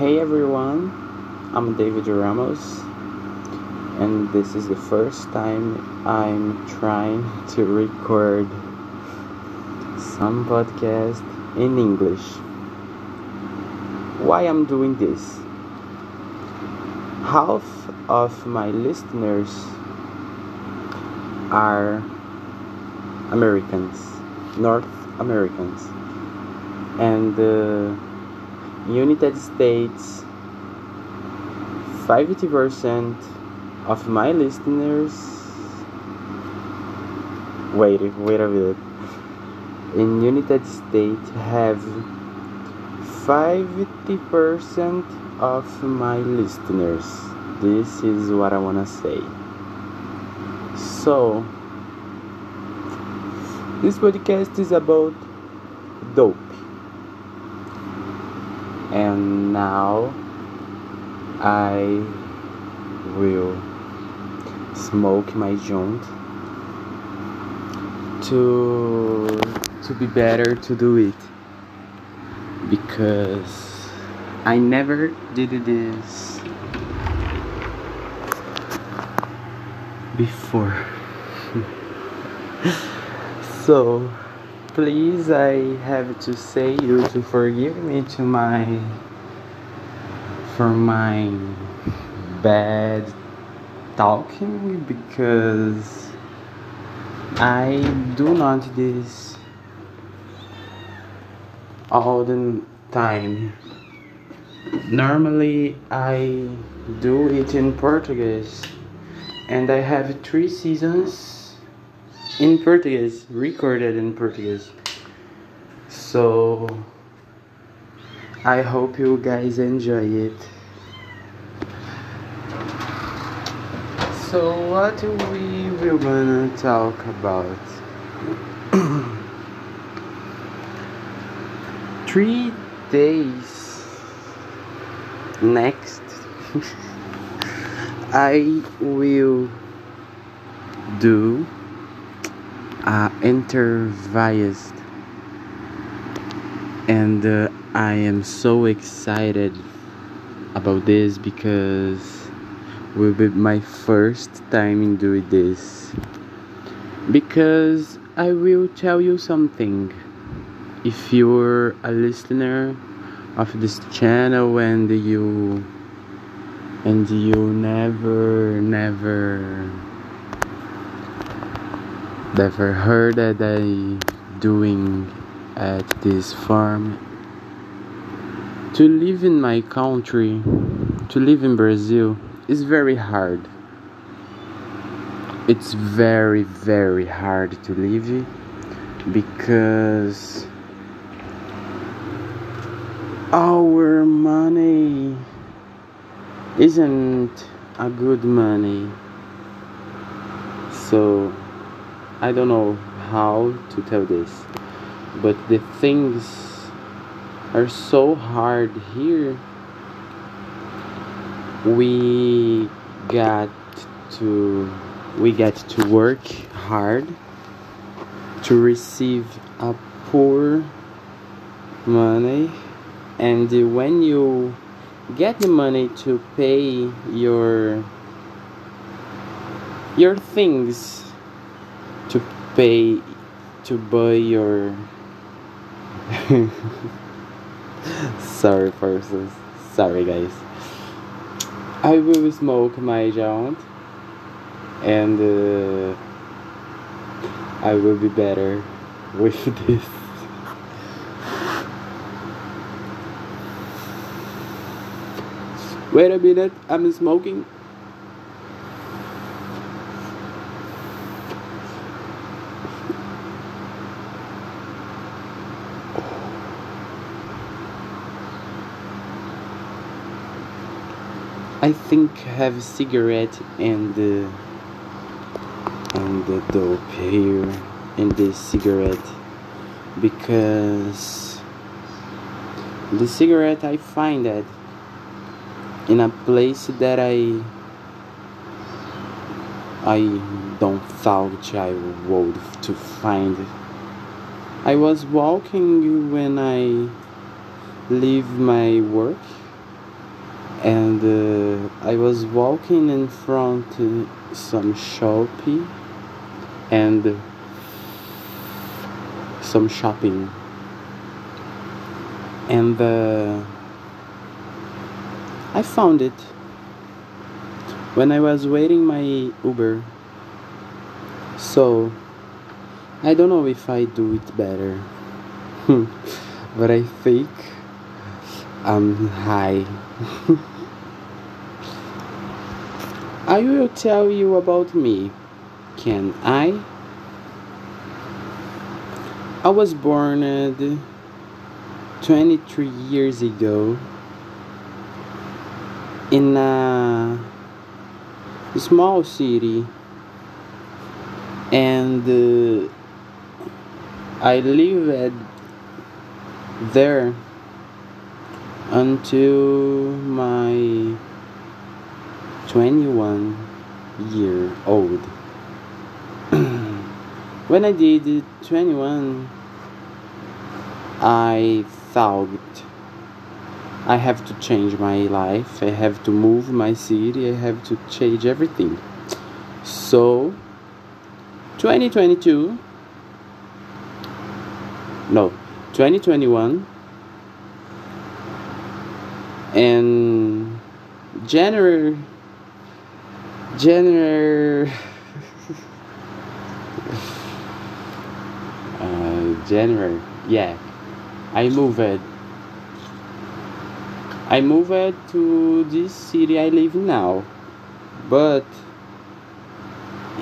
Hey everyone, I'm David Ramos, and this is the first time I'm trying to record some podcast in English. Why I'm doing this? Half of my listeners are Americans, North Americans, and the United States 50% of my listeners wait wait a minute. In United States have 50% of my listeners. This is what I want to say. So this podcast is about dope and now I will smoke my joint to to be better to do it. Because I never did this before. So please I have to say you to forgive me to my for my bad talking because I do not this all the time. Normally I do it in Portuguese and I have three seasons in Portuguese, recorded in Portuguese. So I hope you guys enjoy it. So what we will gonna talk about? Three days next I will do uh, interviews and uh, I am so excited about this because will be my first time in doing this. Because I will tell you something. If you're a listener of this channel and you and you never never never heard that I doing at this farm. To live in my country to live in Brazil is very hard. It's very very hard to live because our money isn't a good money. So i don't know how to tell this but the things are so hard here. We got to we get to work hard to receive a poor money. And when you get the money to pay your your things to pay to buy your sorry persons sorry guys. I will smoke my joint and uh, i will be better with this. Wait a minute, I'm smoking. I think have a cigarette and the and the dope here and this cigarette because the cigarette I find that in a place that I I don't thought I would to find. I was walking when I leave my work and uh, I was walking in front uh, some shopping and some shopping. And uh, I found it. When I was waiting my Uber so I don't know if I do it better but I think I'm high I will tell you about me. Can I? I was born uh, 23 years ago in a small city. And uh, I lived there until my 21 year old when I did 21, I thought I have to change my life, I have to move my city, I have to change everything. So, 2022, no, 2021, and January, January. Uh, January. Yeah, I moved. I moved to this city I live now, but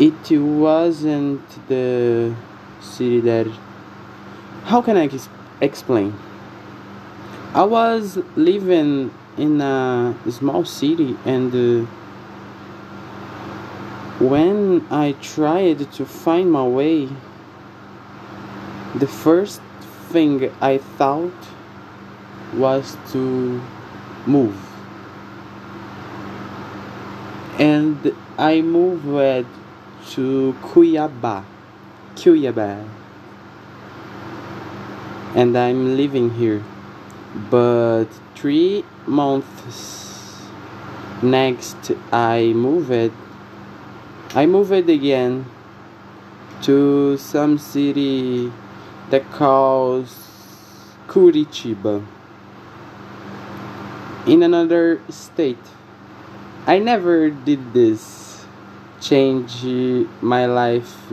it wasn't the city that. How can I explain? I was living in a small city, and uh, when I tried to find my way the first thing I thought was to move. And I moved to Cuiabá, Cuiabá. And I'm living here. But three months next I moved it I moved again to some city that calls Curitiba in another state. I never did this change my life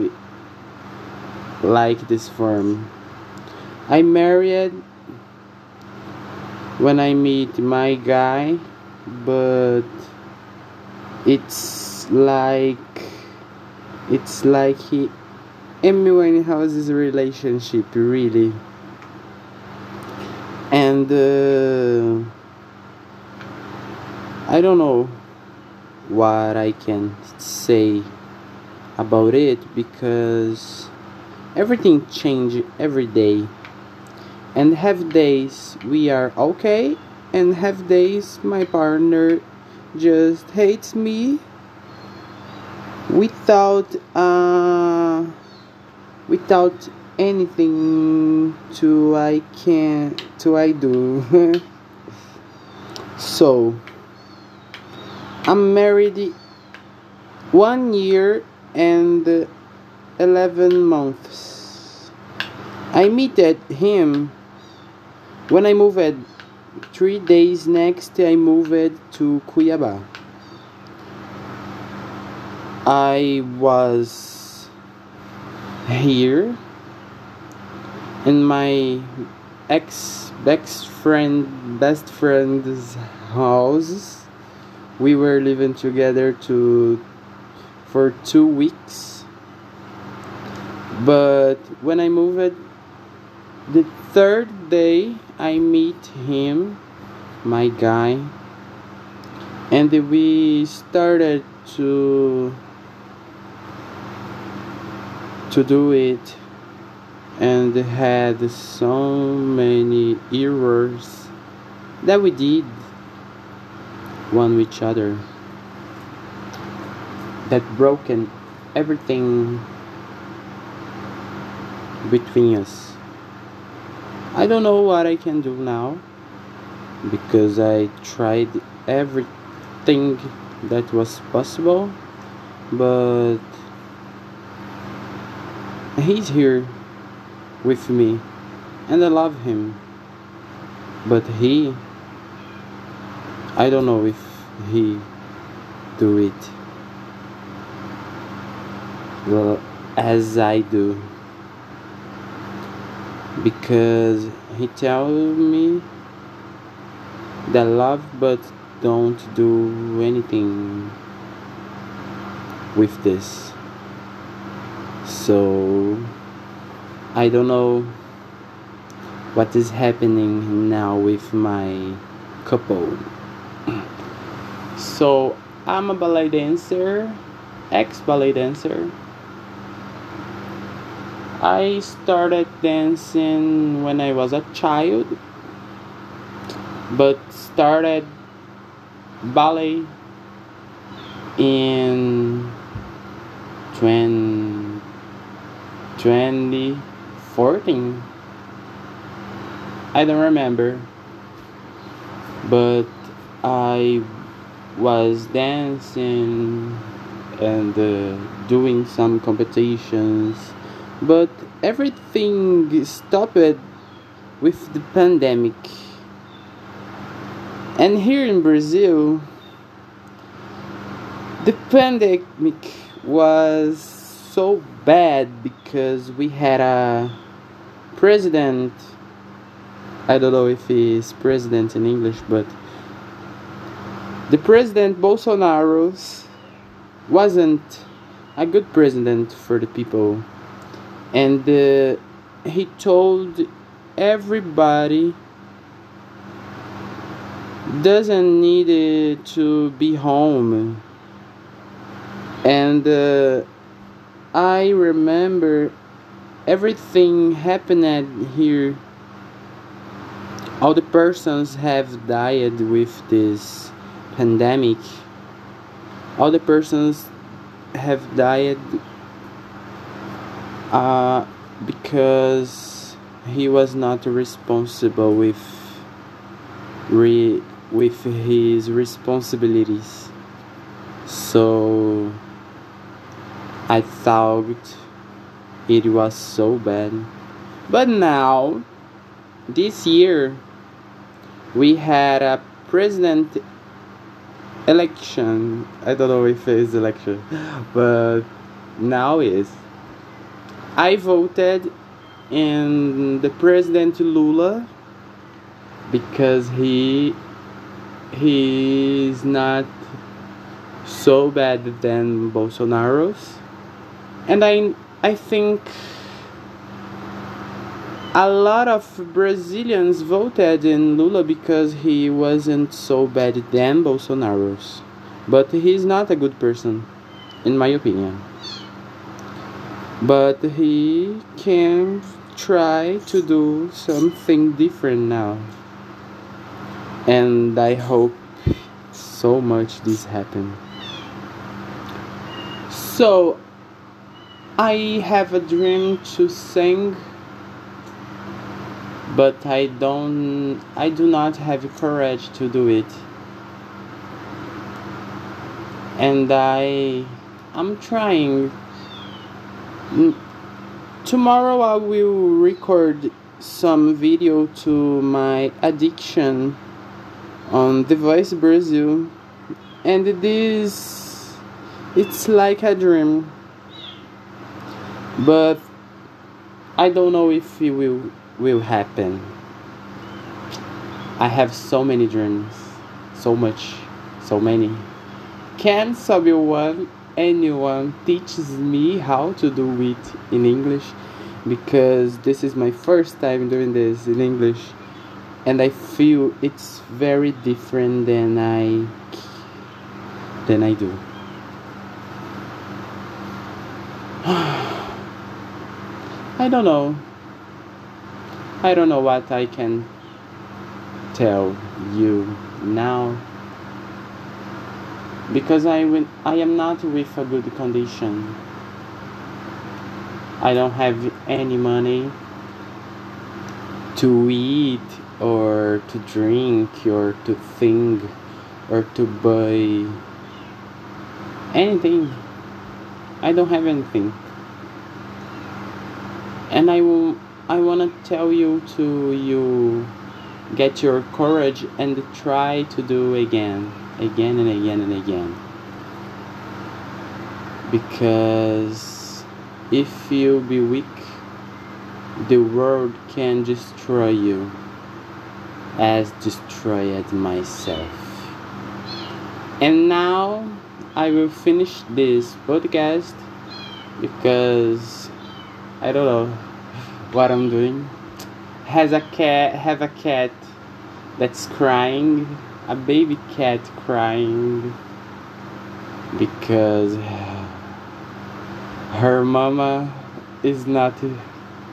like this form. I married when I meet my guy, but it's like it's like he Amy House's relationship really. And uh, I don't know what I can say about it because everything change every day and have days we are okay and have days my partner just hates me without uh without anything to I can to I do. so I'm married one year and 11 months. I met him when I moved three days next I moved to Cuiabá. I was here in my ex best friend best friend's house we were living together to for two weeks but when i moved the third day i meet him my guy and we started to to do it and had so many errors that we did one with each other that broken everything between us i don't know what i can do now because I tried everything that was possible, but he's here with me and I love him. But he I don't know if he do it well as I do because he tell me that love but don't do anything with this. So I don't know what is happening now with my couple. So I'm a ballet dancer ex ballet dancer I started dancing when I was a child, but started ballet in 20, 2014. I don't remember, but I was dancing and uh, doing some competitions but everything stopped with the pandemic. And here in Brazil, the pandemic was so bad because we had a president. I don't know if he's president in English, but the president Bolsonaro wasn't a good president for the people and uh, he told everybody doesn't need to be home. And uh, i remember everything happened here. All the persons have died with this pandemic. All the persons have died uh, because he was not responsible with re with his responsibilities. So i thought it was so bad. But now this year we had a president election. I don't know if it's election but now is I voted in the President Lula because he he's not so bad than Bolsonaro's. And I I think a lot of Brazilians voted in Lula because he wasn't so bad than Bolsonaro's. But he's not a good person in my opinion but he can try to do something different now. And i hope so much this happen so i have a dream to sing but i don't i do not have courage to do it. And i i'm trying tomorrow I will record some video to my addiction on The Voice Brazil. And this it's like a dream. But I don't know if it will will happen. I have so many dreams. So much. So many. Can someone anyone teaches me how to do it in English because this is my first time doing this in English and I feel it's very different than I than I do. I don't know. I don't know what I can tell you now because I, will, I am not with a good condition. I don't have any money to eat or to drink or to think or to buy anything. I don't have anything. And I will I want to tell you to you get your courage and try to do again, again and again and again. Because if you be weak, the world can destroy you as destroyed myself. And now I will finish this podcast because I don't know what I'm doing. Has a cat have a cat that's crying, a baby cat crying because her mama is not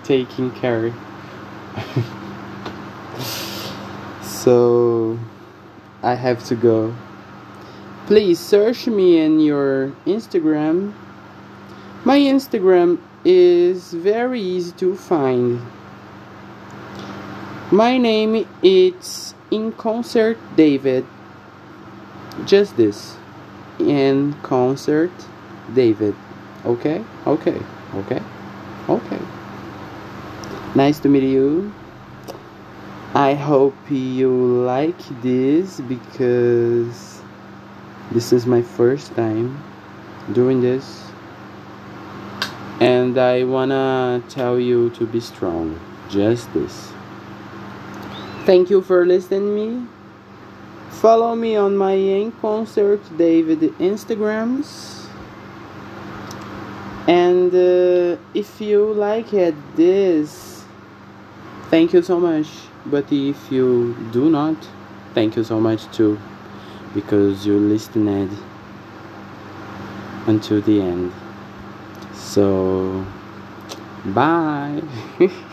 taking care. so I have to go. Please search me in your Instagram. My Instagram is very easy to find. My name is In Concert David. Just this. In Concert David. Okay? Okay. Okay. Okay. Nice to meet you. I hope you like this because this is my first time doing this. And I wanna tell you to be strong. Just this. Thank you for listening me. Follow me on my In Concert David Instagrams. And uh, if you like it, this, thank you so much. But if you do not, thank you so much too, because you listened until the end. So, bye.